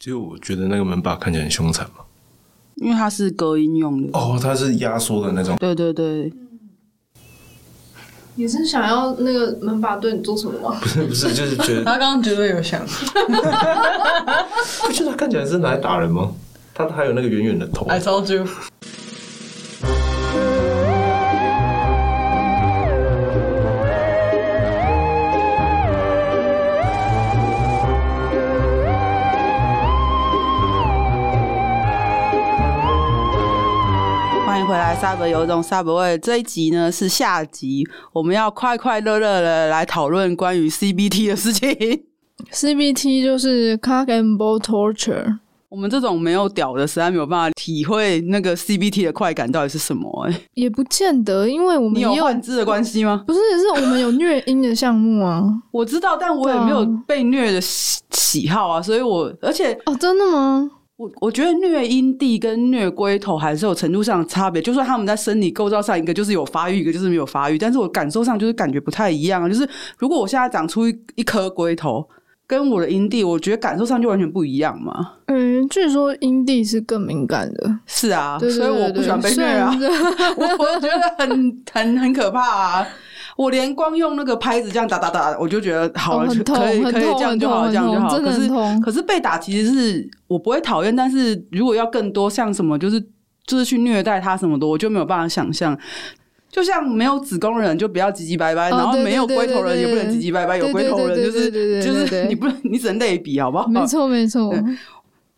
其实我觉得那个门把看起来很凶残嘛，因为它是隔音用的。哦，它是压缩的那种。对对对。你是想要那个门把对你做什么吗？不是不是，就是觉得 他刚刚绝对有想，不觉得他看起来是拿来打人吗？他还有那个圆圆的头。I told you。回来，Sub 有种 Sub 味。这一集呢是下集，我们要快快乐乐的来讨论关于 CBT 的事情。CBT 就是 Cock and Ball Torture。我们这种没有屌的，实在没有办法体会那个 CBT 的快感到底是什么、欸。哎，也不见得，因为我们有换肢的关系吗？不是，是我们有虐婴的项目啊。我知道，但我也没有被虐的喜喜好啊，所以我而且哦，真的吗？我我觉得虐阴蒂跟虐龟头还是有程度上的差别，就算他们在生理构造上，一个就是有发育，一个就是没有发育，但是我感受上就是感觉不太一样啊。就是如果我现在长出一一颗龟头，跟我的阴蒂，我觉得感受上就完全不一样嘛。嗯，据说阴蒂是更敏感的。是啊，对对对对，所以我不喜欢被虐啊。我 我觉得很很很可怕啊。我连光用那个拍子这样打打打，我就觉得好了，可以可以这样就好，这样就好。可是可是被打其实是我不会讨厌，但是如果要更多像什么，就是就是去虐待他什么的，我就没有办法想象。就像没有子宫人就不要唧唧歪歪，然后没有龟头人也不能唧唧歪歪，有龟头人就是就是你不能你只能类比好不好？没错没错。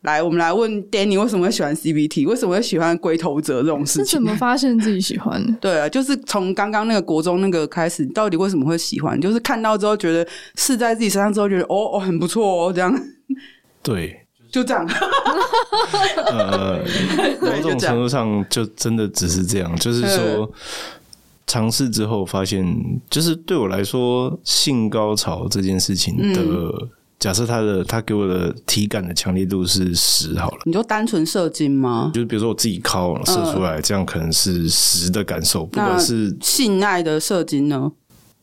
来，我们来问 Danny 为什么会喜欢 CBT？为什么会喜欢龟头者这种事情？是怎么发现自己喜欢的？对啊，就是从刚刚那个国中那个开始，到底为什么会喜欢？就是看到之后觉得试在自己身上之后觉得哦哦很不错哦这样。对，就这样。呃，某种程度上就真的只是这样，就是说尝试之后发现，就是对我来说性高潮这件事情的。嗯假设他的他给我的体感的强烈度是十好了，你就单纯射精吗？就是比如说我自己靠射出来，呃、这样可能是十的感受，不管是性爱的射精呢？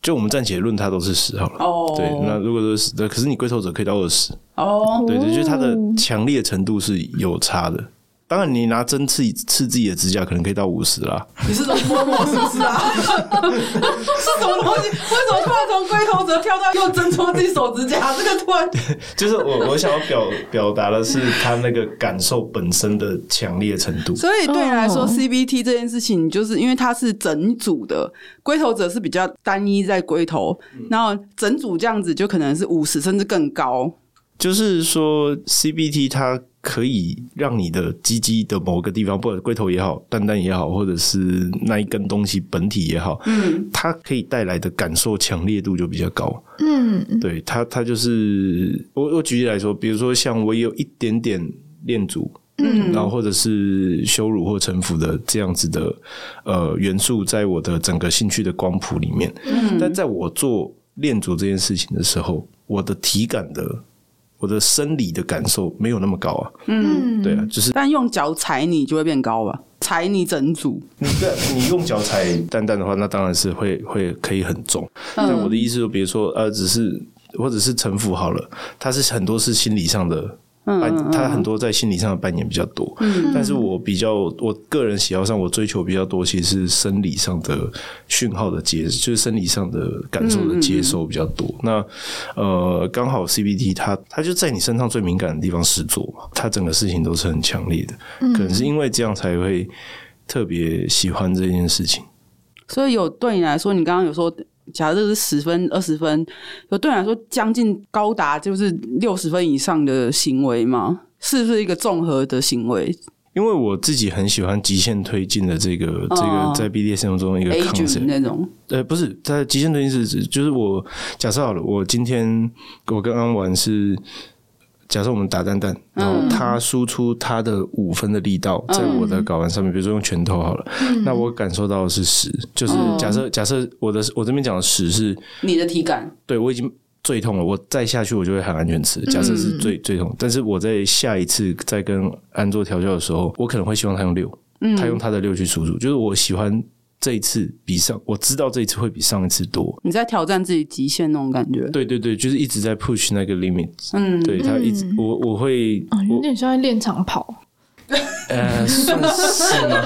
就我们暂且论，它都是十好了。哦，对，那如果说是十，可是你龟头者可以到二十。哦，对对，就是它的强烈程度是有差的。当然，你拿针刺刺自己的指甲，可能可以到五十啦。你是说摸摸是不是啊？是什么东西？为什么突然从龟头者跳到用针戳自己手指甲？这个突然 就是我我想要表表达的是他那个感受本身的强烈程度。所以对你来说，CBT 这件事情，就是因为它是整组的，龟头者是比较单一在龟头，然后整组这样子就可能是五十甚至更高。就是说，CBT 它可以让你的鸡鸡的某个地方，不管龟头也好，蛋蛋也好，或者是那一根东西本体也好，嗯，它可以带来的感受强烈度就比较高。嗯，对，它它就是我我举例来说，比如说像我有一点点恋足，嗯，然后或者是羞辱或臣服的这样子的呃元素，在我的整个兴趣的光谱里面，嗯，但在我做恋足这件事情的时候，我的体感的。我的生理的感受没有那么高啊，嗯，对啊，就是但用脚踩你就会变高吧？踩你整组，你你用脚踩蛋蛋的话，那当然是会会可以很重。嗯、但我的意思就，比如说呃，只是或者是臣服好了，它是很多是心理上的。嗯，他很多在心理上的扮演比较多，嗯，但是我比较我个人喜好上，我追求比较多，其实是生理上的讯号的接，就是生理上的感受的接收比较多。嗯、那呃，刚好 CBT 它它就在你身上最敏感的地方试做嘛，它整个事情都是很强烈的，可能是因为这样才会特别喜欢这件事情。所以有对你来说，你刚刚有说。假设这是十分、二十分，有对你来说将近高达就是六十分以上的行为吗？是不是一个综合的行为？因为我自己很喜欢极限推进的这个、哦、这个在 BDSM 中一个 concept 那种。呃，不是在极限推进是指就是我假设好了，我今天我刚刚玩是。假设我们打蛋蛋，然后他输出他的五分的力道在我的睾丸上面，比如说用拳头好了，那我感受到的是十，就是假设假设我的我这边讲的十是你的体感，对，我已经最痛了，我再下去我就会喊安全词。假设是最最痛，但是我在下一次再跟安做调教的时候，我可能会希望他用六，他用他的六去输出，就是我喜欢这一次比上，我知道这一次会比上一次多。你在挑战自己极限那种感觉。对对对，就是一直在 push 那个 limit。嗯，对他一直，我我会，有点像在练长跑。呃，算是吗？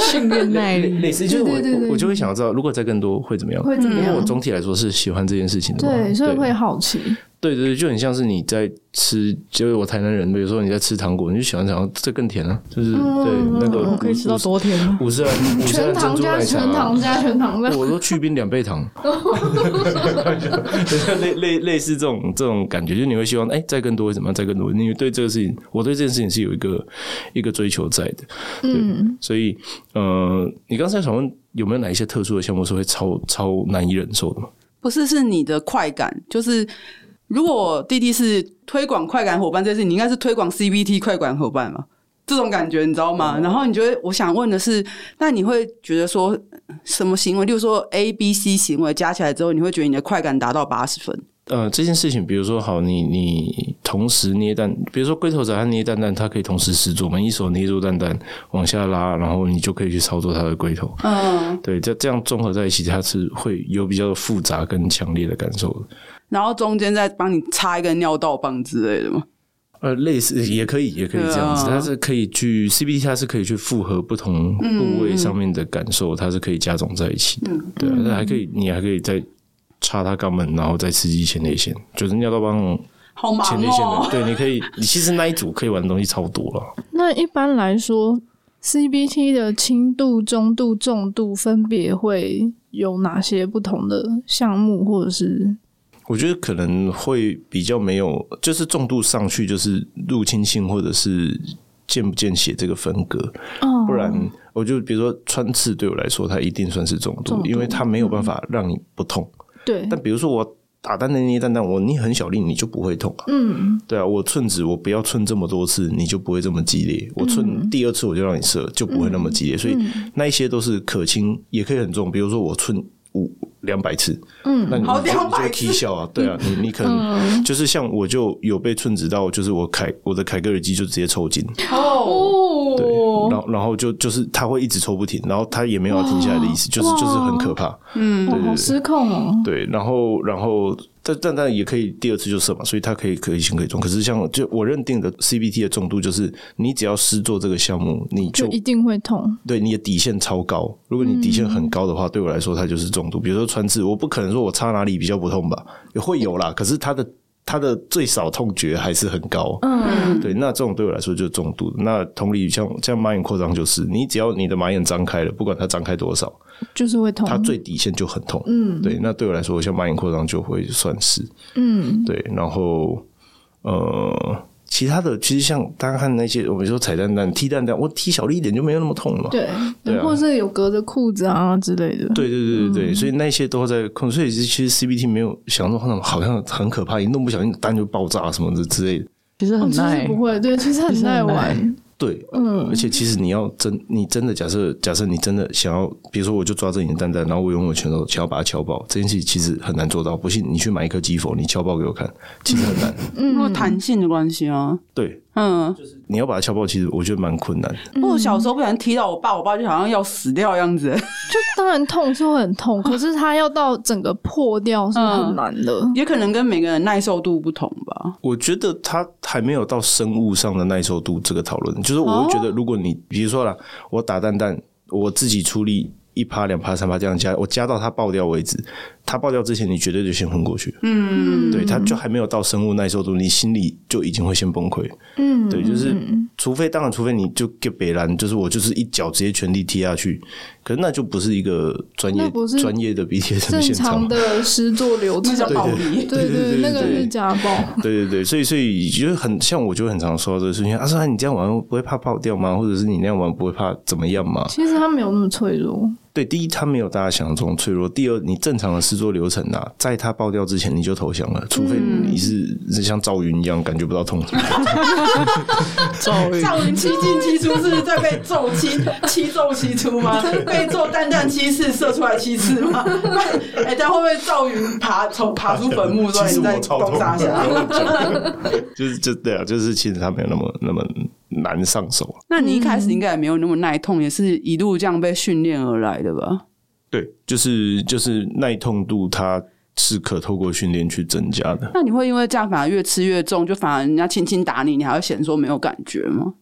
训练耐力，类似就是我我就会想要知道，如果再更多会怎么样？会怎么样？因为我总体来说是喜欢这件事情的，对，所以会好奇。对对对，就很像是你在吃，就是我台南人，比如说你在吃糖果，你就喜欢想这更甜啊，就是对那个我可以吃到多甜吗？五十岚，五十岚珍珠奶茶，全糖加全糖的，我都去冰两倍糖，类类类似这种这种感觉，就你会希望哎，再更多会怎么样？再更多，因为对这个事情，我对这件事情是有一个一个追求在的，嗯，所以呃，你刚才想问有没有哪一些特殊的项目是会超超难以忍受的吗？不是，是你的快感，就是。如果弟弟是推广快感伙伴这件事，你应该是推广 CBT 快感伙伴嘛？这种感觉你知道吗？然后你觉得，我想问的是，那你会觉得说什么行为，例如说 A、B、C 行为加起来之后，你会觉得你的快感达到八十分？呃，这件事情，比如说，好，你你同时捏蛋，比如说龟头仔他捏蛋蛋，它可以同时施作嘛？一手捏住蛋蛋往下拉，然后你就可以去操作它的龟头。嗯，对，这这样综合在一起，它是会有比较复杂跟强烈的感受的。然后中间再帮你插一个尿道棒之类的吗？呃，类似也可以，也可以这样子。它是可以去 CBT，它是可以去复合不同部位上面的感受，嗯、它是可以加总在一起的。嗯、对啊，那还可以，你还可以再插它肛门，然后再刺激前列腺，就是尿道棒前列腺的。对，你可以，你其实那一组可以玩的东西超多了。那一般来说，CBT 的轻度、中度、重度分别会有哪些不同的项目，或者是？我觉得可能会比较没有，就是重度上去就是入侵性或者是见不见血这个分隔，不然我就比如说穿刺对我来说，它一定算是重度，因为它没有办法让你不痛。对，但比如说我打蛋的捏蛋蛋，我捏很小力你就不会痛。嗯，对啊，我寸指我不要寸这么多次，你就不会这么激烈。我寸第二次我就让你射，就不会那么激烈。所以那一些都是可轻，也可以很重。比如说我寸五。两百次，嗯，那你就就会起笑啊，对啊，你你可能就是像我就有被寸指到，就是我凯我的凯格尔肌就直接抽筋哦，对，然后然后就就是他会一直抽不停，然后他也没有要停下来的意思，就是就是很可怕，嗯，对，好失控哦，对，然后然后。但但但也可以第二次就射嘛，所以它可以可以轻可以重。可是像就我认定的 CBT 的重度，就是你只要失做这个项目，你就，就一定会痛。对，你的底线超高。如果你底线很高的话，嗯、对我来说它就是重度。比如说穿刺，我不可能说我插哪里比较不痛吧，也会有啦。可是它的。它的最少痛觉还是很高，嗯，对，那这种对我来说就是重度。那同理，像像马眼扩张，就是你只要你的马眼张开了，不管它张开多少，就是会痛，它最底线就很痛，嗯，对。那对我来说，像马眼扩张就会算是，嗯，对。然后，呃。其他的其实像大家看那些，我们说踩蛋蛋、踢蛋蛋，我踢小力一点就没有那么痛了嘛。对，对啊，或者是有隔着裤子啊之类的。对对对对对，嗯、所以那些都在控制。所以其实 CBT 没有想象中好像很可怕，一弄不小心蛋就爆炸什么的之类的。其实很耐，不会，对，其实很耐玩。对，嗯，而且其实你要真，你真的假设，假设你真的想要，比如说我就抓着你的蛋蛋，然后我用我拳头想要把它敲爆，这件事其实很难做到。不信你去买一颗鸡否，你敲爆给我看，其实很难。嗯，因为弹性的关系啊。对。嗯，就是你要把它敲爆，其实我觉得蛮困难。我小时候不小心踢到我爸，我爸就好像要死掉的样子。就当然痛是会很痛，可是它要到整个破掉是很难的。嗯，也可能跟每个人耐受度不同吧。我觉得它还没有到生物上的耐受度这个讨论。就是我会觉得，如果你比如说啦，我打蛋蛋，我自己出力一趴、两趴、三趴这样加，我加到它爆掉为止。它爆掉之前，你绝对就先昏过去。嗯，对，它就还没有到生物耐受度，你心里就已经会先崩溃。嗯，对，就是除非当然，除非你就给别人，就是我就是一脚直接全力踢下去，可是那就不是一个专业专业的 BTS 正常的施作流程，叫暴力。对对对，那个是家暴。对对对，所以所以就很像，我就很常说到这个事情。他说：“你这样玩不会怕爆掉吗？或者是你那样玩不会怕怎么样吗？”其实他没有那么脆弱。对，第一，他没有大家想象中脆弱；第二，你正常的制作流程啊，在他爆掉之前你就投降了，除非你是像赵云一样感觉不到痛。赵云，赵云七进七出是在被揍七七揍七出吗？被揍蛋蛋七次射出来七次吗？哎，但会不会赵云爬从爬出坟墓说你在攻杀下？就是就对啊，就是其实他没有那么那么。难上手。那你一开始应该也没有那么耐痛，也是一路这样被训练而来的吧？对，就是就是耐痛度，它是可透过训练去增加的。那你会因为这样反而越吃越重，就反而人家轻轻打你，你还会嫌说没有感觉吗？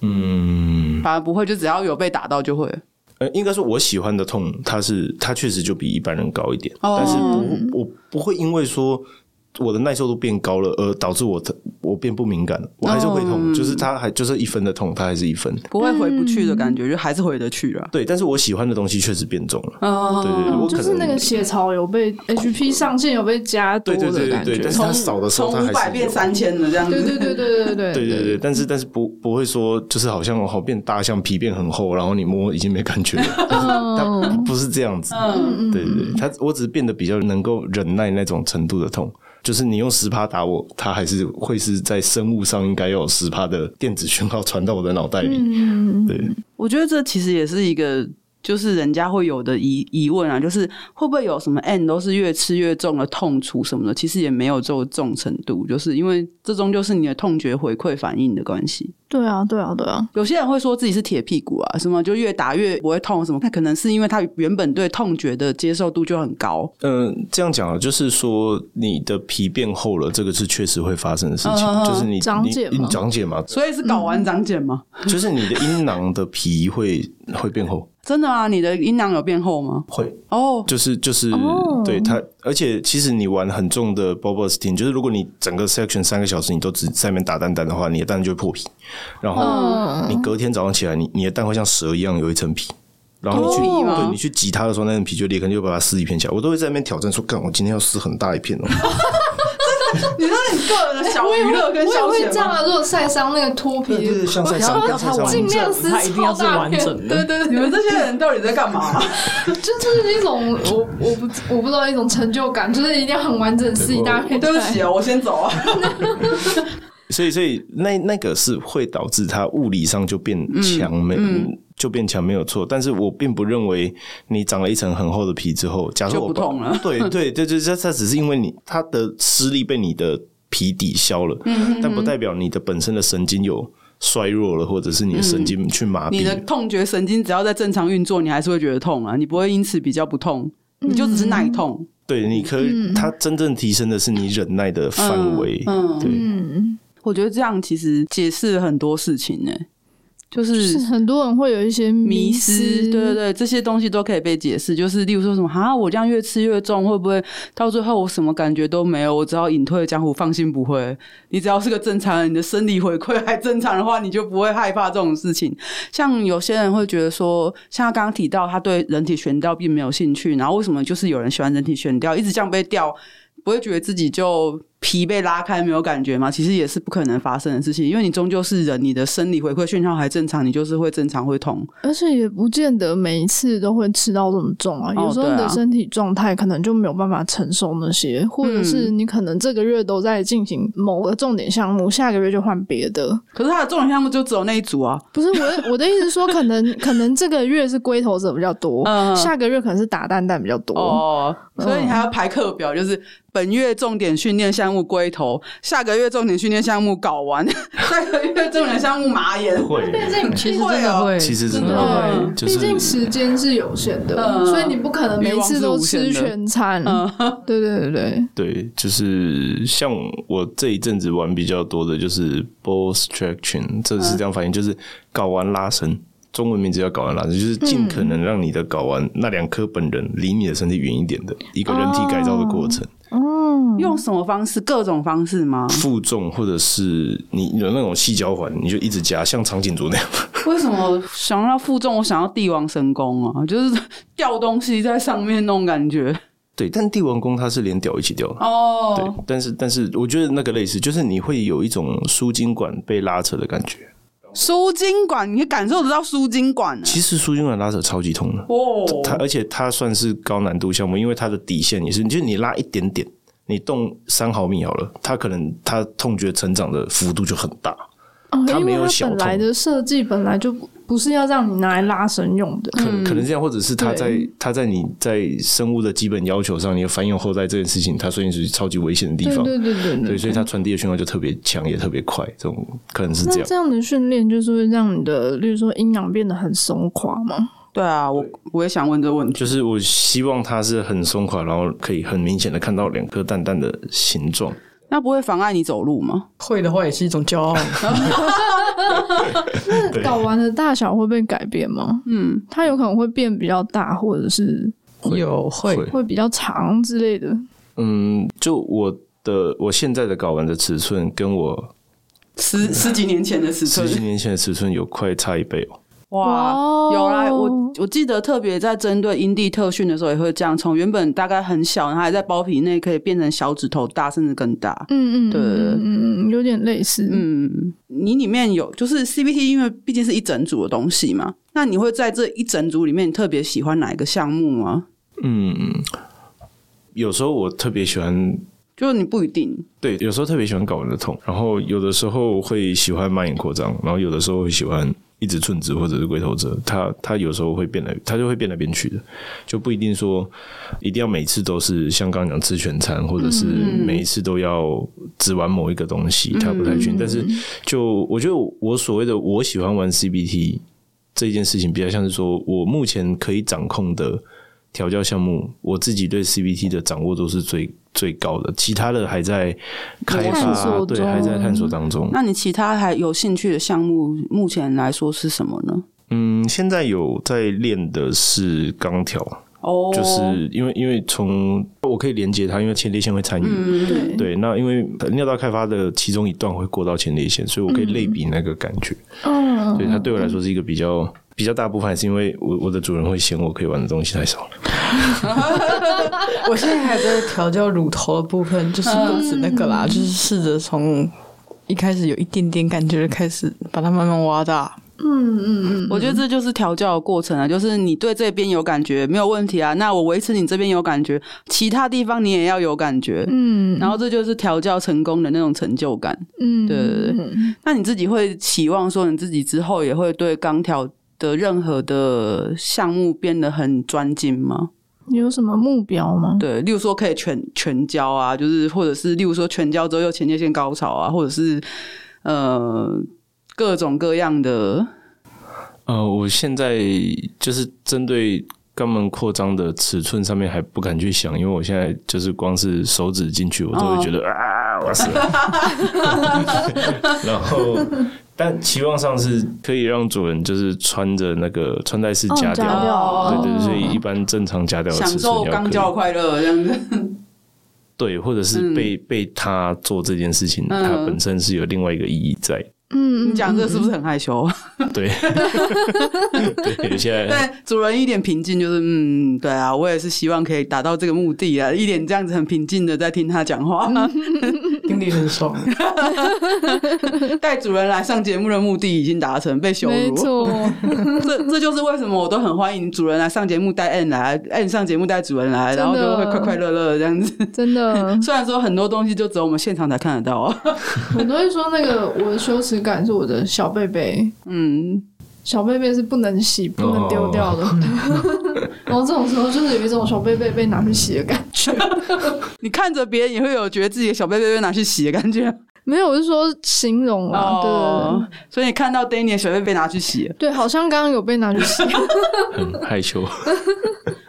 嗯，反而不会，就只要有被打到就会。呃，应该说我喜欢的痛，它是它确实就比一般人高一点，哦、但是不，我不会因为说。我的耐受度变高了，而导致我的我变不敏感了，我还是会痛，哦、就是它还就是一分的痛，它还是一分，不会回不去的感觉，嗯、就还是回得去了。对，但是我喜欢的东西确实变重了。哦，对对对，我就是那个血槽有被 HP 上限有被加多的感觉，对对对对，但是它少的时候，从五百变三千的这样子。对对对对对对 对对对，但是但是不不会说就是好像好变大，像皮变很厚，然后你摸已经没感觉了，它不是这样子。嗯嗯，对对对，它我只是变得比较能够忍耐那种程度的痛。就是你用十趴打我，它还是会是在生物上应该要有十趴的电子讯号传到我的脑袋里。嗯，对，我觉得这其实也是一个。就是人家会有的疑疑问啊，就是会不会有什么 N 都是越吃越重的痛楚什么的？其实也没有这种程度，就是因为这终究是你的痛觉回馈反应的关系。对啊，对啊，对啊。有些人会说自己是铁屁股啊，什么就越打越不会痛什么？那可能是因为他原本对痛觉的接受度就很高。嗯，这样讲啊，就是说你的皮变厚了，这个是确实会发生的事情，嗯、就是你长茧嘛，长茧嘛，所以是睾丸长茧吗？就是你的阴囊的皮会会变厚。真的啊？你的阴囊有变厚吗？会哦，就是就是，oh. 对它，而且其实你玩很重的 Bobostin，就是如果你整个 section 三个小时你都只在那边打蛋蛋的话，你的蛋就会破皮，然后你隔天早上起来，你你的蛋会像蛇一样有一层皮，然后你去、oh. 对你去挤它的时候，那层皮就裂开，就把它撕一片起来。我都会在那边挑战说，干，我今天要撕很大一片哦。你说你个人的小娱乐跟消遣，我也会这样啊！如果晒伤那个脱皮，就是像晒伤，要尽量撕它一定要是完整的。对对对，你们这些人到底在干嘛？就就是一种我我不我不知道一种成就感，就是一定要很完整撕一大片。对不起啊，我先走啊。所以所以那那个是会导致它物理上就变强没。就变强没有错，但是我并不认为你长了一层很厚的皮之后，假设我不痛了。对 对对，对这这只是因为你它的施力被你的皮抵消了，嗯、哼哼但不代表你的本身的神经有衰弱了，或者是你的神经去麻痹、嗯。你的痛觉神经只要在正常运作，你还是会觉得痛啊，你不会因此比较不痛，你就只是耐痛。嗯、对，你可以，嗯、它真正提升的是你忍耐的范围。嗯，对，嗯，我觉得这样其实解释了很多事情呢。就是，是很多人会有一些迷失，对对对，这些东西都可以被解释。就是例如说什么啊，我这样越吃越重，会不会到最后我什么感觉都没有？我只要隐退江湖，放心不会。你只要是个正常人，你的生理回馈还正常的话，你就不会害怕这种事情。像有些人会觉得说，像他刚刚提到，他对人体悬吊并没有兴趣，然后为什么就是有人喜欢人体悬吊，一直这样被吊，不会觉得自己就。皮被拉开没有感觉吗？其实也是不可能发生的事情，因为你终究是人，你的生理回馈讯号还正常，你就是会正常会痛，而且也不见得每一次都会吃到这么重啊。有时候你的身体状态可能就没有办法承受那些，或者是你可能这个月都在进行某个重点项目，下个月就换别的。可是他的重点项目就只有那一组啊？不是我我的意思是说，可能 可能这个月是龟头者比较多，嗯、下个月可能是打蛋蛋比较多哦，所以你还要排课表，就是。本月重点训练项目龟头，下个月重点训练项目搞完，下个月重点项目马眼。会，毕竟其实真的会，其实真的会，毕竟时间是有限的，所以你不可能每次都吃全餐。对对对对，对，就是像我这一阵子玩比较多的，就是 ball stretching，这是这样反应，就是睾丸拉伸。中文名字叫睾丸拉伸，就是尽可能让你的睾丸那两颗本人离你的身体远一点的一个人体改造的过程。哦，用什么方式？各种方式吗？负重，或者是你有那种细胶环，你就一直夹，像长颈族那样。为什么想要负重？我想要帝王神功啊，就是吊东西在上面那种感觉。对，但帝王功它是连吊一起吊的哦。对，但是但是我觉得那个类似，就是你会有一种输精管被拉扯的感觉。输精管，你感受得到输精管？其实输精管拉扯超级痛的哦。它而且它算是高难度项目，因为它的底线也是，就是你拉一点点，你动三毫米好了，它可能它痛觉成长的幅度就很大。哦，它没有小本来的设计本来就不是要让你拿来拉伸用的。可可能这样，或者是它在它在你在生物的基本要求上，你的繁衍后代这件事情，它虽然是超级危险的地方，对对对对，对，所以它传递的讯号就特别强，也特别快。这种可能是这样。这样的训练就是会让你的，例如说阴囊变得很松垮吗？对啊，我我也想问这个问题，就是我希望它是很松垮，然后可以很明显的看到两颗蛋蛋的形状。那不会妨碍你走路吗？会的话也是一种骄傲。那睾丸的大小会被改变吗？嗯，它有可能会变比较大，或者是有会会比较长之类的。嗯，就我的我现在的睾丸的尺寸跟我十十几年前的尺寸，十几年前的尺寸有快差一倍哦。哇，有啦！我我记得特别在针对阴蒂特训的时候也会这样，从原本大概很小，然后还在包皮内，可以变成小指头大，甚至更大。嗯嗯，对，嗯嗯，有点类似。嗯，你里面有就是 CBT，因为毕竟是一整组的东西嘛，那你会在这一整组里面特别喜欢哪一个项目吗？嗯，有时候我特别喜欢，就是你不一定。对，有时候特别喜欢睾丸的痛，然后有的时候会喜欢蔓延扩张，然后有的时候会喜欢。一直寸直或者是龟头者，他他有时候会变来，他就会变来变去的，就不一定说一定要每次都是像刚刚讲吃全餐，或者是每一次都要只玩某一个东西，他不太确定。但是就我觉得我所谓的我喜欢玩 CBT 这件事情，比较像是说我目前可以掌控的调教项目，我自己对 CBT 的掌握都是最。最高的，其他的还在开发，对，还在探索当中。那你其他还有兴趣的项目，目前来说是什么呢？嗯，现在有在练的是钢条，哦，oh. 就是因为因为从我可以连接它，因为前列腺会参与，嗯、对对。那因为尿道开发的其中一段会过到前列腺，所以我可以类比那个感觉。嗯，对它对我来说是一个比较比较大部分，还是因为我我的主人会嫌我可以玩的东西太少了。我现在还在调教乳头的部分，就是肚子那个啦，嗯、就是试着从一开始有一点点感觉，开始把它慢慢挖大。嗯嗯嗯，我觉得这就是调教的过程啊，就是你对这边有感觉没有问题啊，那我维持你这边有感觉，其他地方你也要有感觉。嗯，然后这就是调教成功的那种成就感。嗯，对对对。那你自己会期望说你自己之后也会对钢条的任何的项目变得很专精吗？你有什么目标吗？对，例如说可以全全交啊，就是或者是例如说全交之后又前列腺高潮啊，或者是呃各种各样的。呃，我现在就是针对肛门扩张的尺寸上面还不敢去想，因为我现在就是光是手指进去，我都会觉得、哦、啊，我死了。然后。但期望上是可以让主人就是穿着那个穿戴式夹吊，哦、对对，所以一般正常夹吊的尺寸要刚交快乐这样子。对，或者是被、嗯、被他做这件事情，它本身是有另外一个意义在。嗯，你讲这个是不是很害羞？对，对，现在对主人一点平静，就是嗯，对啊，我也是希望可以达到这个目的啊，一点这样子很平静的在听他讲话，心里很爽。带主人来上节目的目的已经达成，被羞辱。没错，这这就是为什么我都很欢迎主人来上节目，带 N 来，N 上节目带主人来，然后就会快快乐乐这样子。真的，虽然说很多东西就只有我们现场才看得到啊。我都会说那个我的羞耻感是我的小贝贝，嗯，小贝贝是不能洗、不能丢掉的。Oh. 然后这种时候就是有一种小贝贝被拿去洗的感觉。你看着别人也会有觉得自己的小贝贝被拿去洗的感觉？没有，我是说形容啊。Oh. 对，所以你看到 Danny 的小贝贝被拿去洗，对，好像刚刚有被拿去洗，很害羞。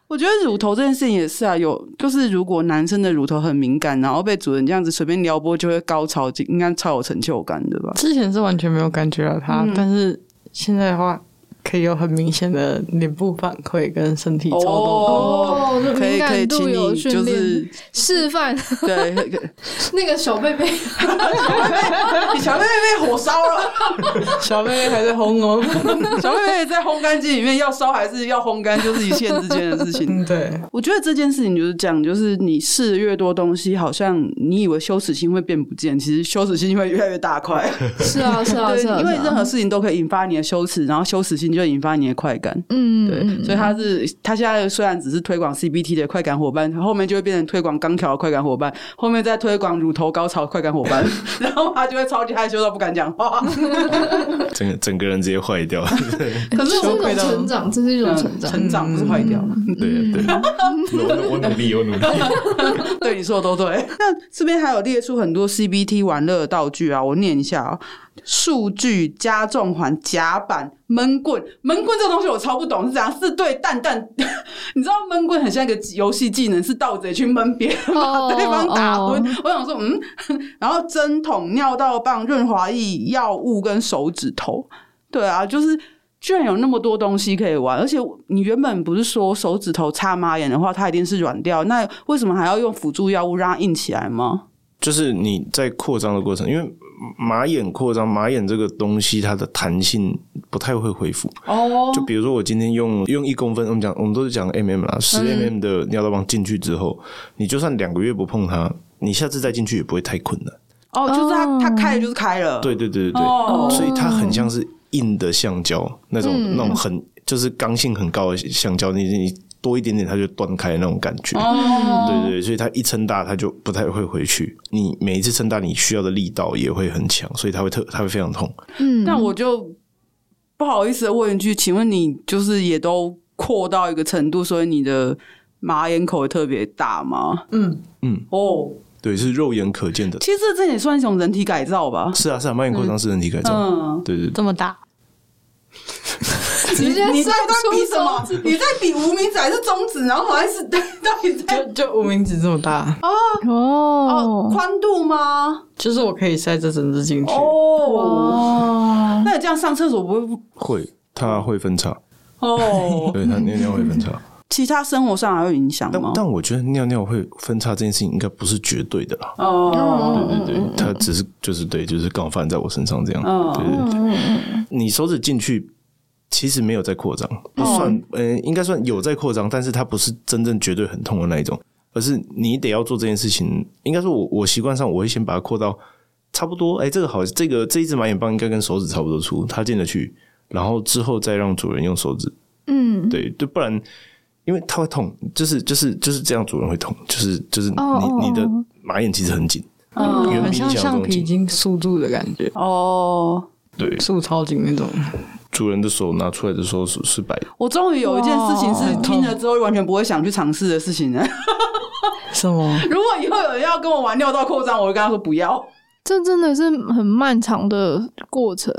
我觉得乳头这件事情也是啊，有就是如果男生的乳头很敏感，然后被主人这样子随便撩拨就会高潮，应该超有成就感的吧？之前是完全没有感觉到它，嗯、但是现在的话。可以有很明显的脸部反馈跟身体抽动。哦，可以可以请你就是示范。对那个小贝贝，你小贝贝被火烧了，小贝贝还在烘哦，小贝贝在烘干机里面要烧还是要烘干，就是一线之间的事情。对，我觉得这件事情就是这样，就是你试的越多东西，好像你以为羞耻心会变不见，其实羞耻心会越来越大块。是啊，是啊，是啊，因为任何事情都可以引发你的羞耻，然后羞耻心。就引发你的快感。嗯，对，所以他是他现在虽然只是推广 CBT 的快感伙伴，后面就会变成推广钢条的快感伙伴，后面再推广乳头高潮快感伙伴，然后他就会超级害羞到不敢讲话，整个整个人直接坏掉。可是这是一种成长，这是一种成长，成长不是坏掉。对对，我我努力，我努力。对你说的都对。那这边还有列出很多 CBT 玩乐的道具啊，我念一下啊。数据加重环夹板闷棍，闷棍这个东西我超不懂是怎样，是对蛋蛋，你知道闷棍很像一个游戏技能，是盗贼去闷别人，把对方打昏。Oh, oh. 我想说，嗯，然后针筒、尿道棒、润滑液、药物跟手指头，对啊，就是居然有那么多东西可以玩，而且你原本不是说手指头插马眼的话，它一定是软掉，那为什么还要用辅助药物让它硬起来吗？就是你在扩张的过程，因为。马眼扩张，马眼这个东西它的弹性不太会恢复。哦，就比如说我今天用用一公分，我们讲我们都是讲 mm 啦，十 mm 的尿道棒进去之后，你就算两个月不碰它，你下次再进去也不会太困难。哦，就是它它开了就是开了。对对对对对，所以它很像是硬的橡胶那种那种很就是刚性很高的橡胶，你你。多一点点，它就断开那种感觉。Oh. 对，对对，所以它一撑大，它就不太会回去。你每一次撑大，你需要的力道也会很强，所以它会特，它会非常痛。嗯，那我就不好意思问一句，请问你就是也都扩到一个程度，所以你的马眼口也特别大吗？嗯嗯，哦，oh. 对，是肉眼可见的。其实这也算一种人体改造吧？是啊，是啊，马眼扩张是人体改造。嗯，对，对对，这么大。你你在比什么？你在比无名指还是中指？然后还是 到底在就就无名指这么大哦哦，宽度吗？就是我可以塞这整只进去哦。那你这样上厕所不会？会，它会分叉哦。对，它尿尿会分叉。其他生活上还会影响吗？但我觉得尿尿会分叉这件事情应该不是绝对的啦。哦，对对对，它只是就是对，就是刚好发生在我身上这样。对对对，你手指进去。其实没有在扩张，不算，呃、嗯，应该算有在扩张，但是它不是真正绝对很痛的那一种，而是你得要做这件事情。应该说我，我我习惯上我会先把它扩到差不多，哎，这个好，这个这一只马眼棒应该跟手指差不多粗，它进得去，然后之后再让主人用手指，嗯，对，就不然，因为它会痛，就是就是就是这样，主人会痛，就是就是你、哦、你的马眼其实很紧，嗯，很像橡皮筋束住的感觉，哦，对，束超紧那种。主人的手拿出来的时候是是白的。我终于有一件事情是听了之后完全不会想去尝试的事情了。什么？如果以后有人要跟我玩尿道扩张，我会跟他说不要。这真的是很漫长的过程。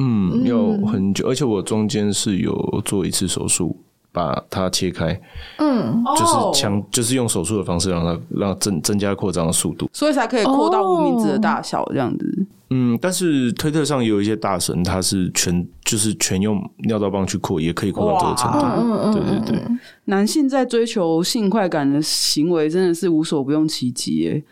嗯，要很久，而且我中间是有做一次手术。把它切开，嗯，就是强，就是用手术的方式让它让增增加扩张的速度，所以才可以扩到无名指的大小这样子。嗯，但是推特上也有一些大神，他是全就是全用尿道棒去扩，也可以扩到这个程度。对对对，男性在追求性快感的行为真的是无所不用其极耶。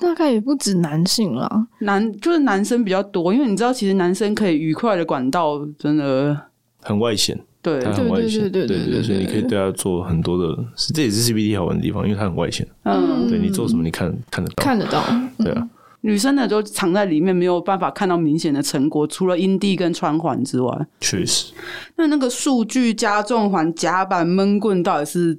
大概也不止男性啦，男就是男生比较多，因为你知道，其实男生可以愉快的管道真的很外显。对，对对对，对对对，所以你可以对他做很多的，这也是 CBT 好玩的地方，因为它很外显。嗯，对你做什么，你看看得到，看得到。对啊，女生的都藏在里面，没有办法看到明显的成果，除了阴蒂跟穿环之外。确实。那那个数据加重环夹板闷棍到底是？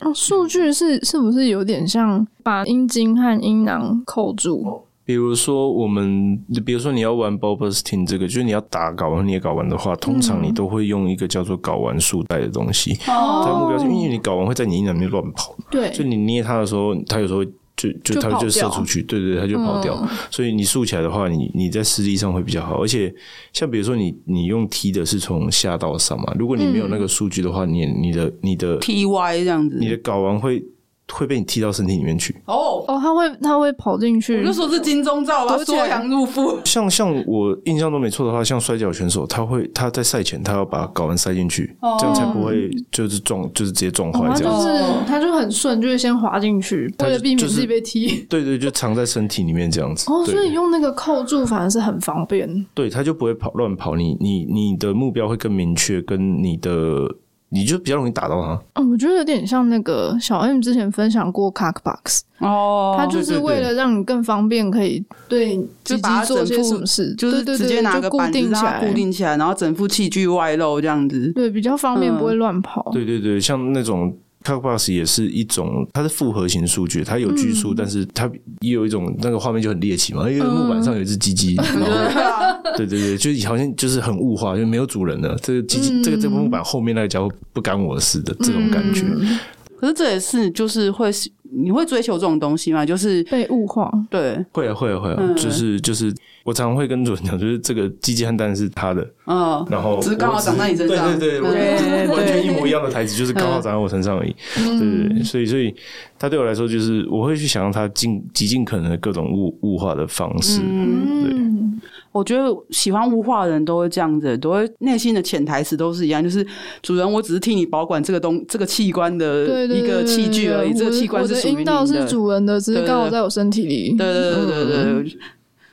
哦，数据是是不是有点像把阴茎和阴囊扣住？比如说，我们比如说你要玩 ball bursting 这个，就是你要打睾丸捏睾丸的话，通常你都会用一个叫做睾丸束带的东西。哦，它的目标是因为你睾丸会在你阴囊里面乱跑，对，就你捏它的时候，它有时候就就它就射出去，对对，它就跑掉。所以你竖起来的话，你你在视力上会比较好。而且像比如说你你用踢的是从下到上嘛，如果你没有那个数据的话，你你的你的 TY 这样子，你的睾丸会。会被你踢到身体里面去哦哦，他会他会跑进去。我就说是金钟罩吧，缩阳入腹。像像我印象中没错的话，像摔跤选手，他会他在赛前他要把睾丸塞进去，哦、这样才不会就是撞就是直接撞坏这样。哦、就是他就很顺，就是先滑进去，为了避免自己被踢。就是、对，对对，就藏在身体里面这样子。哦，所以用那个扣住反而是很方便。对，他就不会跑乱跑，你你你的目标会更明确，跟你的。你就比较容易打到他。哦，我觉得有点像那个小 M 之前分享过 Cockbox 哦，它就是为了让你更方便，可以对就把它做些什么事，就是直接拿个板子让它固定起来，然后整副器具外露这样子，对，比较方便，不会乱跑。对对对，像那种。Cockbox 也是一种，它是复合型数据，它有拘束，嗯、但是它也有一种那个画面就很猎奇嘛，因为木板上有一只鸡鸡，嗯、然后对 对对，就好像就是很物化，就没有主人了。这个鸡鸡，嗯、这个这个木板后面那个家伙不干我的事的这种感觉。嗯、可是这也是就是会，你会追求这种东西吗？就是被物化？对，会啊会啊会啊，嗯、就是就是。我常常会跟主人讲，就是这个鸡鸡和蛋是他的，嗯，然后只是刚好长在你身上，对对对，完全一模一样的台词，就是刚好长在我身上而已，对对对，所以所以他对我来说，就是我会去想让他尽极尽可能的各种物物化的方式，嗯。对，我觉得喜欢物化的人都会这样子，都会内心的潜台词都是一样，就是主人，我只是替你保管这个东这个器官的一个器具而已，这个器官是属于你的，是主人的，只是刚好在我身体里，对对对对对。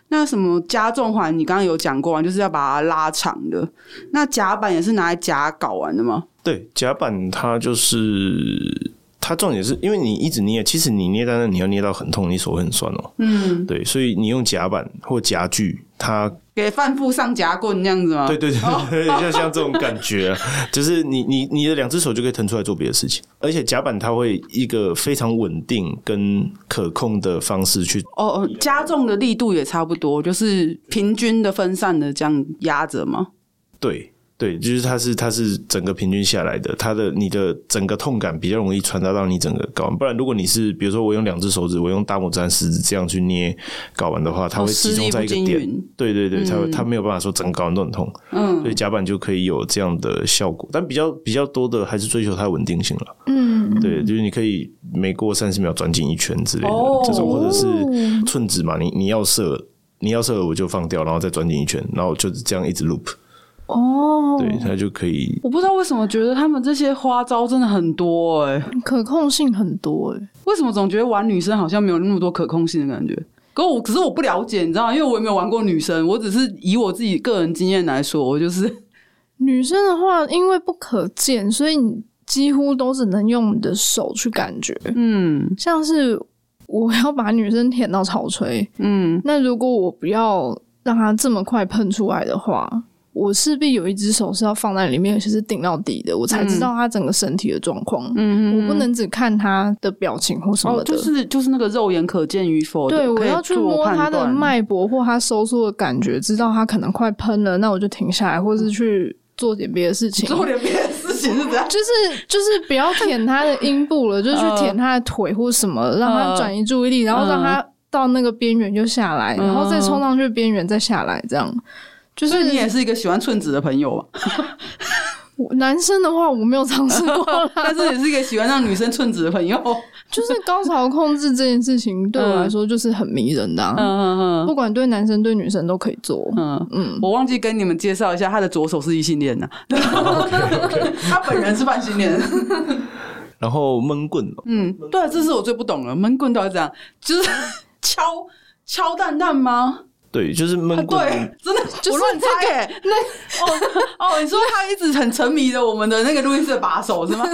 那什么加重环，你刚刚有讲过，就是要把它拉长的。那夹板也是拿来夹睾丸的吗？对，夹板它就是它重点是因为你一直捏，其实你捏单，你要捏到很痛，你手会很酸哦。嗯，对，所以你用夹板或夹具，它。给贩夫上夹棍那样子吗？对对对，像像这种感觉，就是你你你的两只手就可以腾出来做别的事情，而且夹板它会一个非常稳定跟可控的方式去哦哦，加重的力度也差不多，就是平均的分散的这样压着吗？对。对，就是它是它是整个平均下来的，它的你的整个痛感比较容易传达到你整个睾丸。不然，如果你是比如说我用两只手指，我用大拇指和食指这样去捏睾丸的话，它会集中在一个点。对对对，它它没有办法说整个睾丸都很痛。嗯，所以夹板就可以有这样的效果，但比较比较多的还是追求它的稳定性了。嗯，对，就是你可以每过三十秒转紧一圈之类的、哦、这种，或者是寸指嘛，你你要射你要射我就放掉，然后再转紧一圈，然后就是这样一直 loop。哦，对，他就可以。我不知道为什么觉得他们这些花招真的很多哎、欸，可控性很多哎、欸。为什么总觉得玩女生好像没有那么多可控性的感觉？可我可是我不了解，你知道吗？因为我也没有玩过女生，我只是以我自己个人经验来说，我就是 女生的话，因为不可见，所以你几乎都只能用你的手去感觉。嗯，像是我要把女生舔到草吹，嗯，那如果我不要让她这么快喷出来的话。我势必有一只手是要放在里面，而且是顶到底的，我才知道他整个身体的状况。嗯，我不能只看他的表情或什么的，就是就是那个肉眼可见与否。对，我要去摸他的脉搏或他收缩的感觉，知道他可能快喷了，那我就停下来，或是去做点别的事情。做点别的事情是这样，就是就是不要舔他的阴部了，就是去舔他的腿或什么，让他转移注意力，然后让他到那个边缘就下来，然后再冲上去边缘再下来，这样。就是你也是一个喜欢寸指的朋友 吧？男生的话我没有尝试过，但是也是一个喜欢让女生寸指的朋友。就是高潮控制这件事情对我来说就是很迷人的，嗯嗯嗯，不管对男生对女生都可以做。嗯嗯，我忘记跟你们介绍一下，他的左手是异性恋的，他本人是半性恋。然后闷棍，嗯，对，这是我最不懂了，闷棍到底怎样？就是敲敲蛋蛋吗？对，就是闷棍，对，真的 就是乱猜。那哦哦，你说他一直很沉迷的我们的那个录音室的把手是吗？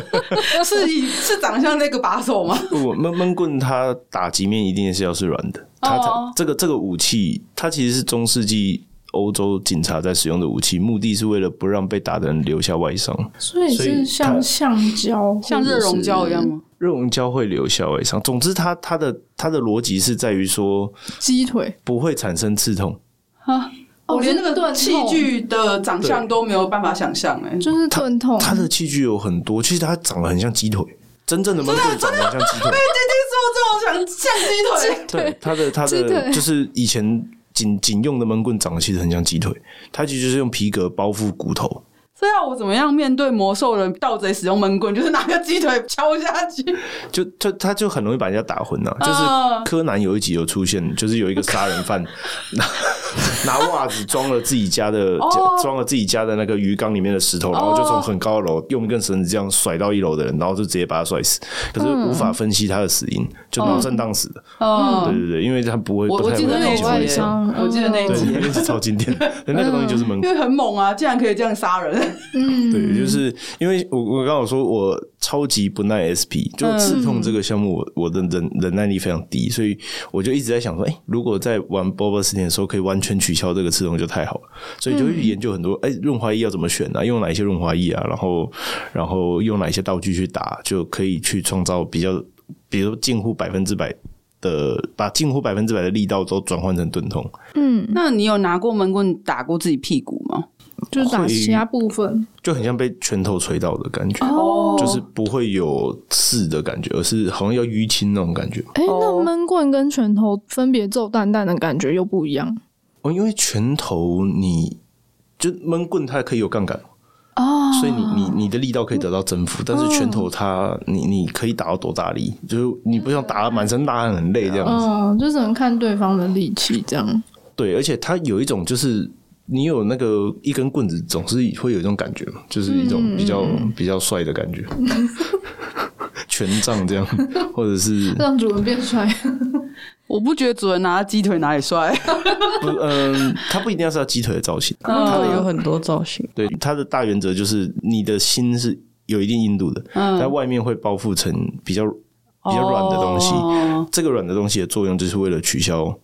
是是长相那个把手吗？不，闷闷棍它打击面一定是要是软的。它这个这个武器，它其实是中世纪欧洲警察在使用的武器，目的是为了不让被打的人留下外伤。所以是像橡胶，像热熔胶一样吗？热熔胶会留下外伤。总之它，它它的它的逻辑是在于说，鸡腿不会产生刺痛啊！我连那个器具的长相都没有办法想象，哎，就是钝痛。它的器具有很多，其实它长得很像鸡腿，真正的闷棍长得很像鸡腿。被听听说这种像像鸡腿，对，它的它的就是以前警警用的闷棍长得其实很像鸡腿，它其实就是用皮革包覆骨头。这要我怎么样面对魔兽人盗贼使用闷棍？就是拿个鸡腿敲下去，就就他就很容易把人家打昏了。就是柯南有一集有出现，就是有一个杀人犯，拿拿袜子装了自己家的装了自己家的那个鱼缸里面的石头，然后就从很高的楼用一根绳子这样甩到一楼的人，然后就直接把他摔死。可是无法分析他的死因，就脑震荡死的。哦，对对对，因为他不会，不太会那种外伤。我记得那一集，那是超经典的，那个东西就是闷棍，因为很猛啊，竟然可以这样杀人。嗯，对，就是因为我我刚好说我超级不耐 SP，就刺痛这个项目，我我的忍忍耐力非常低，所以我就一直在想说，哎，如果在玩 BOBA 十天的时候可以完全取消这个刺痛，就太好了。所以就会研究很多，哎，润滑液要怎么选啊？用哪一些润滑液啊？然后然后用哪一些道具去打，就可以去创造比较，比如近乎百分之百的，把近乎百分之百的力道都转换成钝痛。嗯，那你有拿过闷棍打过自己屁股吗？就是打其他部分，就很像被拳头捶到的感觉，哦，就是不会有刺的感觉，而是好像要淤青那种感觉。哎、欸，那闷棍跟拳头分别揍蛋蛋的感觉又不一样哦，因为拳头你就闷棍它可以有杠杆哦，所以你你你的力道可以得到征服，但是拳头它你你可以打到多大力，就是你不像打满身大汗很累这样子，哦，就只能看对方的力气这样。对，而且它有一种就是。你有那个一根棍子，总是会有一种感觉嘛，就是一种比较、嗯、比较帅的感觉，权杖这样，或者是让主人变帅。我不觉得主人拿鸡腿哪里帅。不，嗯，他不一定要是要鸡腿的造型，他的有很多造型。对，他的大原则就是你的心是有一定硬度的，嗯、在外面会包覆成比较比较软的东西。哦、这个软的东西的作用就是为了取消。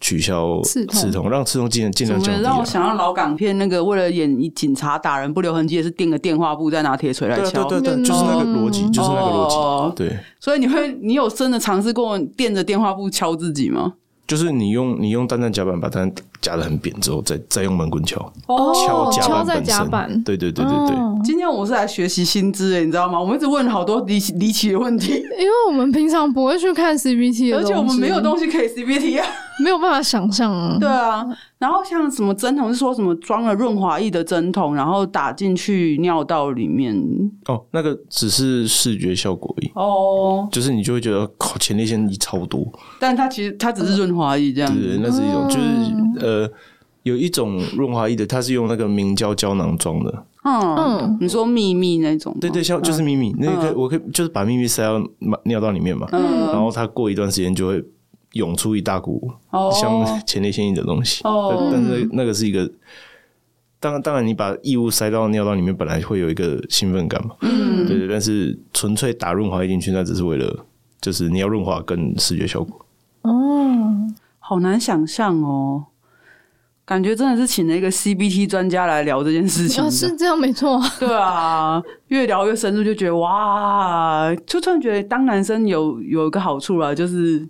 取消刺痛，让刺痛尽量尽量降低。让我想到老港片那个，为了演警察打人不留痕迹，也是垫个电话布，再拿铁锤来敲。对对对，就是那个逻辑，就是那个逻辑。对。所以你会，你有真的尝试过垫着电话布敲自己吗？就是你用你用单弹夹板把它夹得很扁之后，再再用闷棍敲。哦。敲夹板本身。对对对对对。今天我是来学习新知的，你知道吗？我们一直问好多离离奇的问题，因为我们平常不会去看 CBT，而且我们没有东西可以 CBT 啊。没有办法想象啊！对啊，然后像什么针筒是说什么装了润滑液的针筒，然后打进去尿道里面。哦，那个只是视觉效果而已。哦，就是你就会觉得靠前列腺液超多，但它其实它只是润滑液这样子。对，那是一种，就是呃，有一种润滑液的，它是用那个明胶胶囊装的。嗯，你说秘密那种？对对，像就是秘密，那个我可以就是把秘密塞到尿道里面嘛，然后它过一段时间就会。涌出一大股像前列腺液的东西，oh. 但是那个是一个，当然当然你把异物塞到尿道里面，本来会有一个兴奋感嘛，嗯，对对，但是纯粹打润滑液进去，那只是为了就是你要润滑跟视觉效果。哦，oh. 好难想象哦，感觉真的是请了一个 CBT 专家来聊这件事情，是这样没错，对啊，越聊越深入，就觉得哇，就突然觉得当男生有有一个好处啊，就是。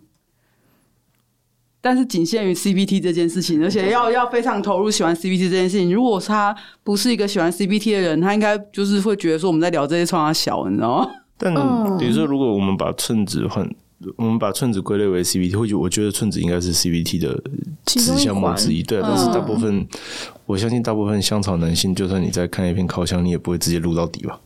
但是仅限于 CBT 这件事情，而且要要非常投入喜欢 CBT 这件事情。如果他不是一个喜欢 CBT 的人，他应该就是会觉得说我们在聊这些创他小，你知道吗？但比如说，如果我们把称职换，我们把寸子归类为 CBT，或许我觉得寸子应该是 CBT 的子项目之一。对，但是大部分，我相信大部分香草男性，就算你在看一篇烤箱，你也不会直接录到底吧。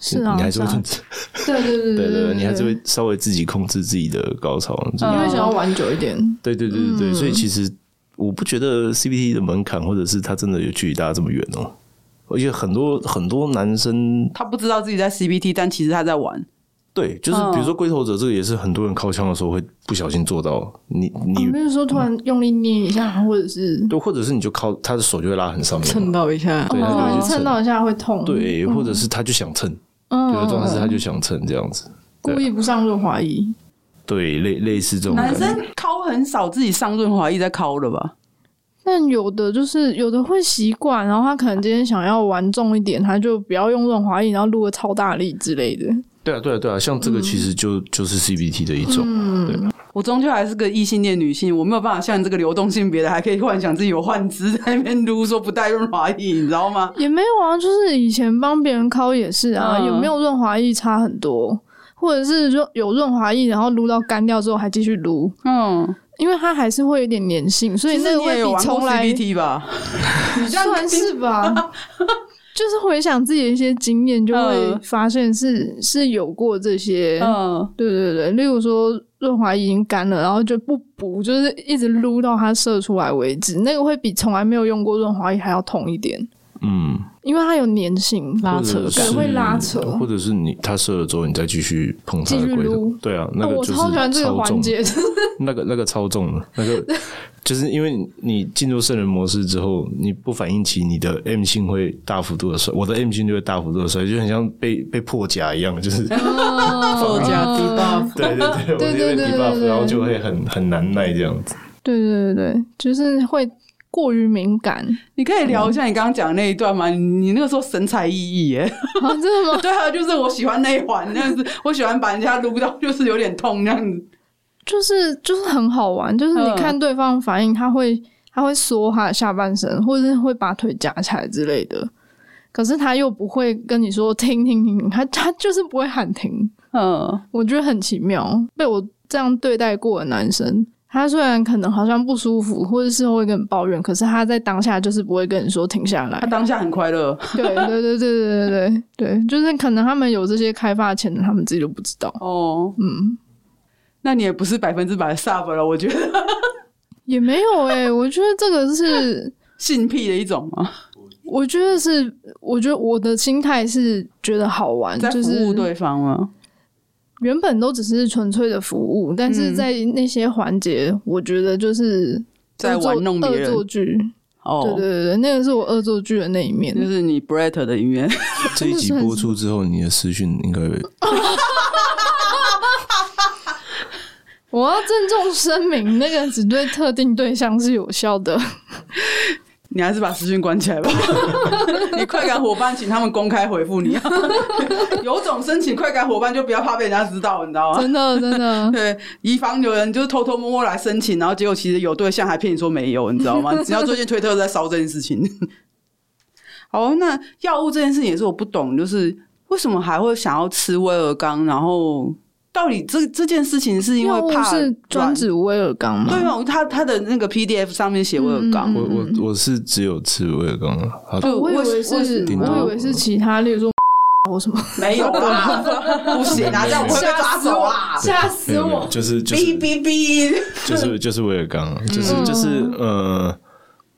是啊，你还是会控制，对对对对对，你还是会稍微自己控制自己的高潮，因为想要玩久一点。对对对对对，所以其实我不觉得 CBT 的门槛，或者是他真的有距离大家这么远哦。而且很多很多男生，他不知道自己在 CBT，但其实他在玩。对，就是比如说龟头者，这个也是很多人靠枪的时候会不小心做到。你你没有说突然用力捏一下，或者是对，或者是你就靠他的手就会拉很上面，蹭到一下，对，他就蹭到一下会痛。对，或者是他就想蹭。有的状态是他就想蹭这样子，故意不上润滑液。对，类类似这种。男生抠很少自己上润滑液再抠的吧？但有的就是有的会习惯，然后他可能今天想要玩重一点，他就不要用润滑液，然后撸个超大力之类的。对啊，对啊，对啊，像这个其实就、嗯、就是 CBT 的一种。嗯，对。我终究还是个异性恋女性，我没有办法像你这个流动性别的，还可以幻想自己有幻肢在那边撸，说不带润滑液，你知道吗？也没有啊，就是以前帮别人抠也是啊，嗯、有没有润滑液差很多，或者是说有润滑液，然后撸到干掉之后还继续撸，嗯，因为它还是会有点粘性，所以那个会比重来 CBT 吧，你 算是吧？就是回想自己的一些经验，就会发现是、嗯、是有过这些，嗯，对对对，例如说。润滑液已经干了，然后就不补，就是一直撸到它射出来为止，那个会比从来没有用过润滑液还要痛一点。嗯，因为它有粘性，拉扯感会拉扯，或者是你它射了之后，你再继续碰它的龟头。对啊，那个就是超重。我超喜欢这个环节，那个那个超重的，那个就是因为你进入圣人模式之后，你不反应起，你的 M 性会大幅度的衰，我的 M 性就会大幅度的衰，就很像被被破甲一样，就是 破甲 debuff，对对对，我这边 debuff，然后就会很很难耐这样子。对对对对，就是会。过于敏感，你可以聊一下你刚刚讲的那一段吗？嗯、你那个时候神采奕奕耶，啊，真的吗？对啊，就是我喜欢那一环，那样子，我喜欢把人家撸到就是有点痛那样子，就是就是很好玩，就是你看对方反应，他会他会缩他的下半身，或者是会把腿夹起来之类的，可是他又不会跟你说停停停，他他就是不会喊停，嗯，我觉得很奇妙，被我这样对待过的男生。他虽然可能好像不舒服或者是会跟你抱怨可是他在当下就是不会跟你说停下来。他当下很快乐。对对对对对对对就是可能他们有这些开发潜能他们自己都不知道哦。嗯。那你也不是百分之百的傻子了我觉得。也没有哎我觉得这个是 性癖的一种吗？我觉得是我觉得我的心态是觉得好玩就是对方吗？原本都只是纯粹的服务，但是在那些环节，嗯、我觉得就是在玩弄别人。恶作剧哦，对对对，那个是我恶作剧的那一面，就是你 Brett 的一面。这一集播出之后，你的私讯应该会。我要郑重声明，那个只对特定对象是有效的。你还是把私讯关起来吧。你快感伙伴，请他们公开回复你。有种申请快感伙伴，就不要怕被人家知道，你知道吗？真的，真的。对，以防有人就是偷偷摸摸来申请，然后结果其实有对象，还骗你说没有，你知道吗？只要最近推特在烧这件事情。好，那药物这件事情也是我不懂，就是为什么还会想要吃威尔刚，然后。到底这这件事情是因为怕是专指威尔刚吗？对啊，他他的那个 PDF 上面写威尔刚。我我我是只有吃威尔刚啊。对，我以为是，我以为是其他，例如说我什么。没有啊，不行啊，这样我会被抓走啊，吓死我！就是就是哔哔哔，就是就是威尔刚，就是就是呃。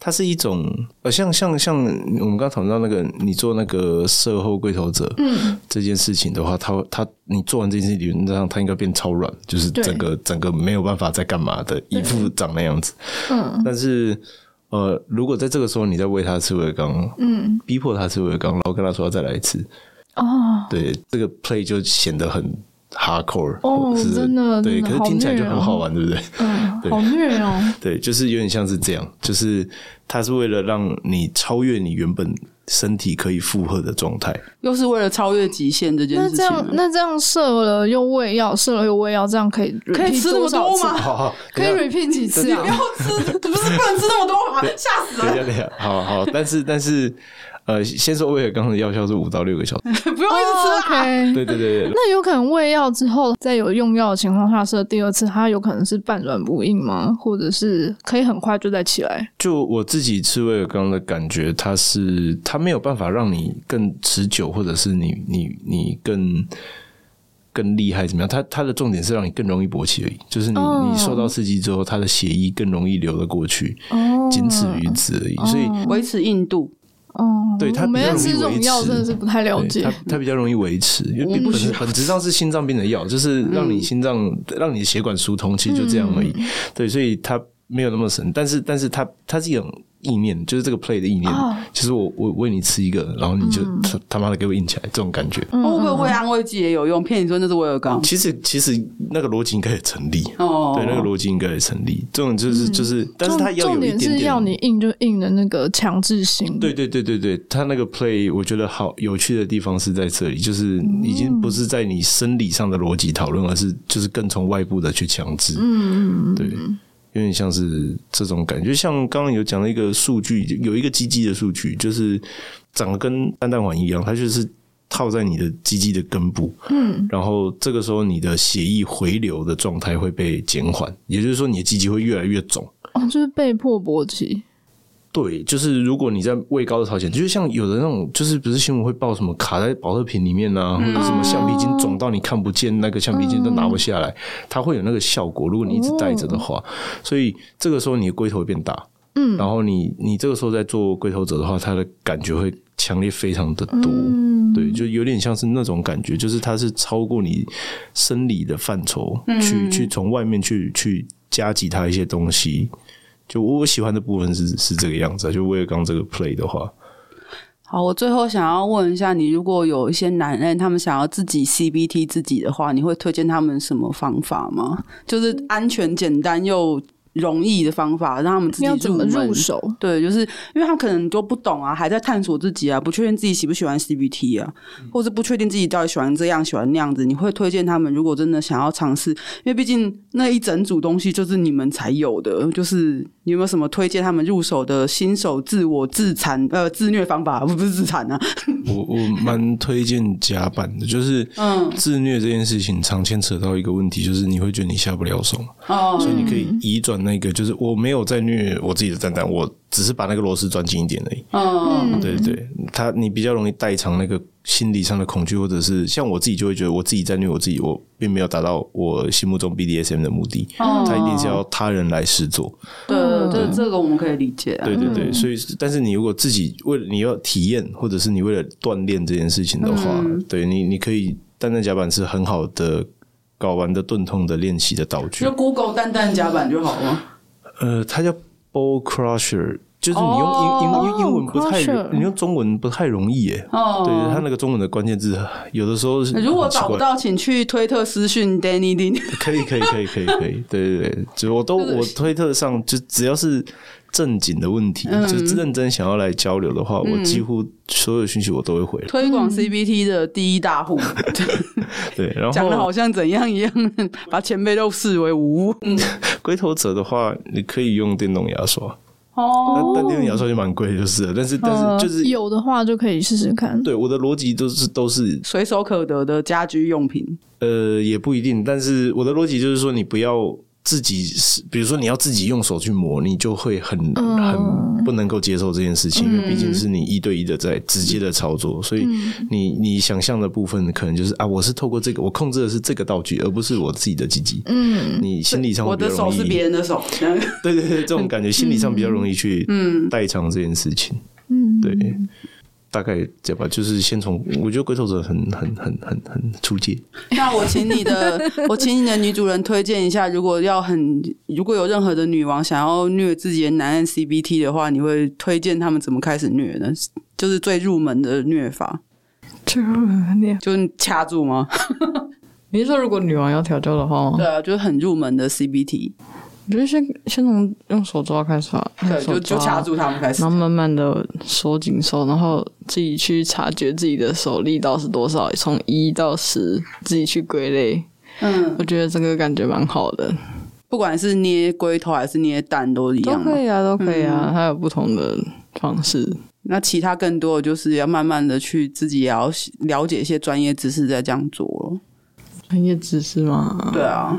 它是一种呃，像像像我们刚刚讨论到那个，你做那个售后龟头者，嗯，这件事情的话，它它你做完这件事情，理论上它应该变超软，就是整个整个没有办法再干嘛的，一副长那样子，嗯。但是呃，如果在这个时候你在喂他吃维刚，嗯，逼迫他吃维刚，然后跟他说要再来一次，哦，对，这个 play 就显得很。Hardcore 哦，是真的，对，可是听起来就很好玩，对不对？嗯，好虐哦。对，就是有点像是这样，就是它是为了让你超越你原本身体可以负荷的状态，又是为了超越极限这件事情。那这样，那这样射了又喂药，射了又喂药，这样可以可以吃那么多吗？可以 repeat 几次啊？不要吃，不是不能吃那么多吗？吓死了！等一下，等一下，好好，但是但是。呃，先说威尔刚的药效是五到六个小时，不用一直吃啊。Okay. 对对对，那有可能喂药之后，在有用药的情况下是第二次，它有可能是半软不硬吗？或者是可以很快就再起来？就我自己吃威尔刚的感觉，它是它没有办法让你更持久，或者是你你你更更厉害怎么样？它它的重点是让你更容易勃起而已，就是你、oh. 你受到刺激之后，它的血液更容易流得过去，仅此于此而已。所以维持硬度。哦，对，它比较容易维持。这种药真的是不太了解。它它比较容易维持，因为本本质上是心脏病的药，就是让你心脏、嗯、让你血管疏通，其实就这样而已。嗯、对，所以它没有那么神，但是但是它它是一种。意念就是这个 play 的意念，其实我我喂你吃一个，然后你就他他妈的给我硬起来，这种感觉。会不会喂安慰剂也有用？骗你说那是威尔刚？其实其实那个逻辑应该也成立哦，对，那个逻辑应该也成立。这种就是就是，但是它要有一点点是要你硬就硬的那个强制性。对对对对对，他那个 play 我觉得好有趣的地方是在这里，就是已经不是在你生理上的逻辑讨论，而是就是更从外部的去强制。嗯嗯，对。有点像是这种感觉，像刚刚有讲了一个数据，有一个鸡鸡的数据，就是长得跟蛋蛋黄一样，它就是套在你的鸡鸡的根部，嗯，然后这个时候你的血液回流的状态会被减缓，也就是说你的鸡鸡会越来越肿，哦，就是被迫勃起，对，就是如果你在位高的朝鲜，就是像有的那种，就是不是新闻会报什么卡在保特瓶里面啊，或者什么橡皮筋肿到你看不见，那个橡皮筋都拿不下来，它会有那个效果。如果你一直戴着的话，所以这个时候你的龟头会变大。嗯，然后你你这个时候在做龟头者的话，它的感觉会强烈非常的多。对，就有点像是那种感觉，就是它是超过你生理的范畴，去去从外面去去加给它一些东西。就我喜欢的部分是是这个样子，就威尔刚这个 play 的话，好，我最后想要问一下你，如果有一些男人他们想要自己 CBT 自己的话，你会推荐他们什么方法吗？就是安全、简单又。容易的方法，让他们自己入，怎么入手？对，就是因为他可能都不懂啊，还在探索自己啊，不确定自己喜不喜欢 CBT 啊，嗯、或者不确定自己到底喜欢这样喜欢那样子。你会推荐他们，如果真的想要尝试，因为毕竟那一整组东西就是你们才有的，就是你有没有什么推荐他们入手的新手自我自残呃自虐方法？不不是自残啊，我我蛮推荐甲板的，就是嗯，自虐这件事情常牵扯到一个问题，就是你会觉得你下不了手，哦，所以你可以移转。那个就是我没有在虐我自己的蛋蛋，我只是把那个螺丝钻紧一点而已。嗯，对对，他你比较容易代偿那个心理上的恐惧，或者是像我自己就会觉得我自己在虐我自己，我并没有达到我心目中 BDSM 的目的。哦，他一定是要他人来试做。对，对，这个我们可以理解啊。对对对，所以但是你如果自己为了你要体验，或者是你为了锻炼这件事情的话，对你你可以蛋蛋甲板是很好的。睾丸的钝痛的练习的道具，就 Google 蛋蛋夹板就好了。呃，它叫 Ball Crusher，就是你用英英英英文不太，你用中文不太容易耶。哦，对，他那个中文的关键字有的时候是。如果找不到，请去推特私讯 Danny Lin。可以可以可以可以可以，对对对，就我都我推特上就只要是。正经的问题，嗯、就认真想要来交流的话，嗯、我几乎所有讯息我都会回。推广 CBT 的第一大户，对，然后讲的好像怎样一样，把前辈都视为无物。龟头者的话，你可以用电动牙刷哦，但电动牙刷就蛮贵，就是了。但是但是就是有的话就可以试试看。对，我的逻辑都是都是随手可得的家居用品。呃，也不一定，但是我的逻辑就是说，你不要。自己是，比如说你要自己用手去磨，你就会很很不能够接受这件事情，因为毕竟是你一对一的在直接的操作，所以你你想象的部分可能就是啊，我是透过这个，我控制的是这个道具，而不是我自己的鸡鸡。嗯，你心理上会容易，我的手是别人的手。对对对，这种感觉心理上比较容易去代偿这件事情。嗯，对。大概这样吧，就是先从我觉得鬼头者很很很很很出界。那我请你的，我请你的女主人推荐一下，如果要很如果有任何的女王想要虐自己的男人 CBT 的话，你会推荐他们怎么开始虐呢？就是最入门的虐法，最入门的虐就是掐住吗？你是说如果女王要调教的话吗？对啊，就是很入门的 CBT。我觉得先先从用手抓开始吧，对，就就掐住他们开始，然后慢慢的收紧手，然后自己去察觉自己的手力道是多少，从一到十自己去归类。嗯，我觉得这个感觉蛮好的，不管是捏龟头还是捏蛋都一样，都可以啊，都可以啊，它有不同的方式。那其他更多的就是要慢慢的去自己也要了解一些专业知识再这样做。专业知识吗？对啊。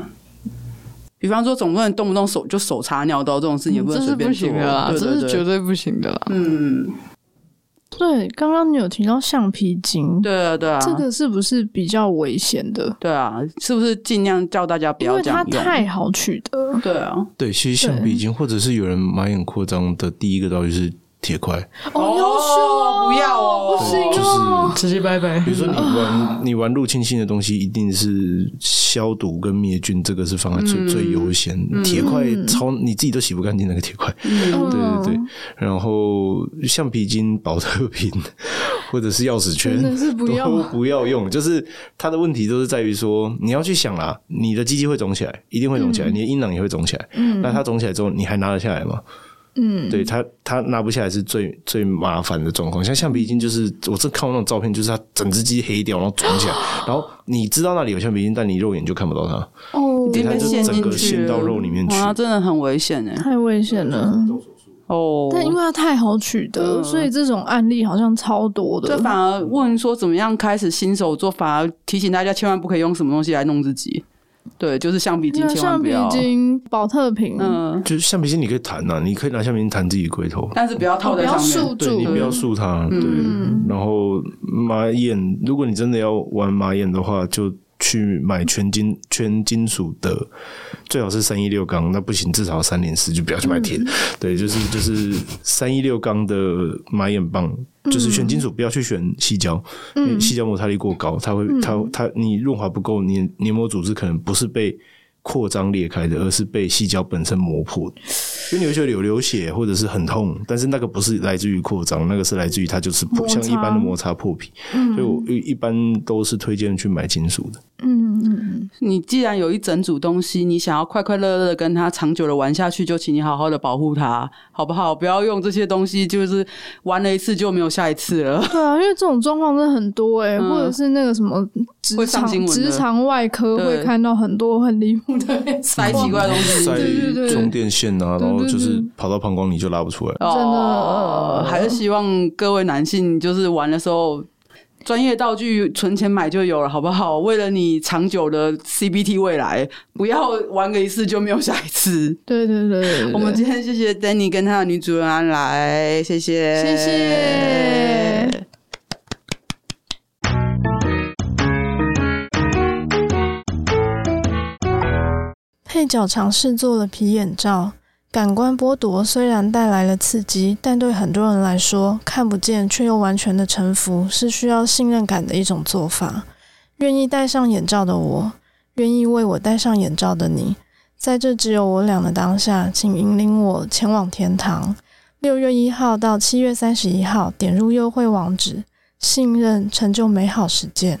比方说，总不能动不动手就手插尿道这种事情，不能随便做，这是不行的啦，对对对，这是绝对不行的啦。嗯，对，刚刚你有提到橡皮筋，对啊，对啊，这个是不是比较危险的？对啊，是不是尽量叫大家不要这样用？因为它太好取得。对啊，对，其实橡皮筋或者是有人马眼扩张的第一个道具是。铁块哦，优秀哦，不要哦，不行哦，直接拜拜。比如说你玩你玩入侵性的东西，一定是消毒跟灭菌，这个是放在最最优先。铁块超你自己都洗不干净那个铁块，对对对。然后橡皮筋、保特瓶 或者是钥匙圈，都不要用。就是它的问题都是在于说，你要去想啦，你的鸡鸡会肿起来，一定会肿起来，你的阴囊也会肿起来。嗯，那它肿起来之后，你还拿得下来吗？嗯，对他，他拿不下来是最最麻烦的状况。像橡皮筋，就是我这看过那种照片，就是它整只鸡黑掉，然后肿起来，然后你知道那里有橡皮筋，但你肉眼就看不到它。哦，它就整个陷到肉里面去，哇，真的很危险哎，太危险了。哦，但因为它太好取得，所以这种案例好像超多的。这反而问说怎么样开始新手做，反而提醒大家千万不可以用什么东西来弄自己。对，就是橡皮筋，橡皮筋、保特瓶，嗯，就是橡皮筋，你可以弹呐，你可以拿橡皮筋弹自己龟头，但是不要套在上面，对，你不要束它，对。然后马眼，如果你真的要玩马眼的话，就。去买全金全金属的，最好是三一六钢，那不行，至少三零四，就不要去买铁。嗯、对，就是就是三一六钢的马眼棒，就是选金属，不要去选细胶，嗯、因为矽胶摩擦力过高，它会它它你润滑不够，你黏膜组织可能不是被。扩张裂开的，而是被细胶本身磨破的。因为你会觉得流流血或者是很痛，但是那个不是来自于扩张，那个是来自于它就是破像一般的摩擦破皮。嗯，所以我一般都是推荐去买金属的。嗯嗯嗯。你既然有一整组东西，你想要快快乐乐的跟它长久的玩下去，就请你好好的保护它，好不好？不要用这些东西，就是玩了一次就没有下一次了。对啊，因为这种状况真的很多哎、欸，嗯、或者是那个什么直肠直肠外科会看到很多很离谱。对，塞奇怪东西，塞充电线啊，然后就是跑到膀胱里就拉不出来。真的，呃，还是希望各位男性就是玩的时候，专业道具存钱买就有了，好不好？为了你长久的 CBT 未来，不要玩个一次就没有下一次。对对对，我们今天谢谢 Danny 跟他的女主人来，谢谢，谢谢。配角尝试做了皮眼罩，感官剥夺虽然带来了刺激，但对很多人来说，看不见却又完全的臣服，是需要信任感的一种做法。愿意戴上眼罩的我，愿意为我戴上眼罩的你，在这只有我俩的当下，请引领我前往天堂。六月一号到七月三十一号，点入优惠网址，信任成就美好实践。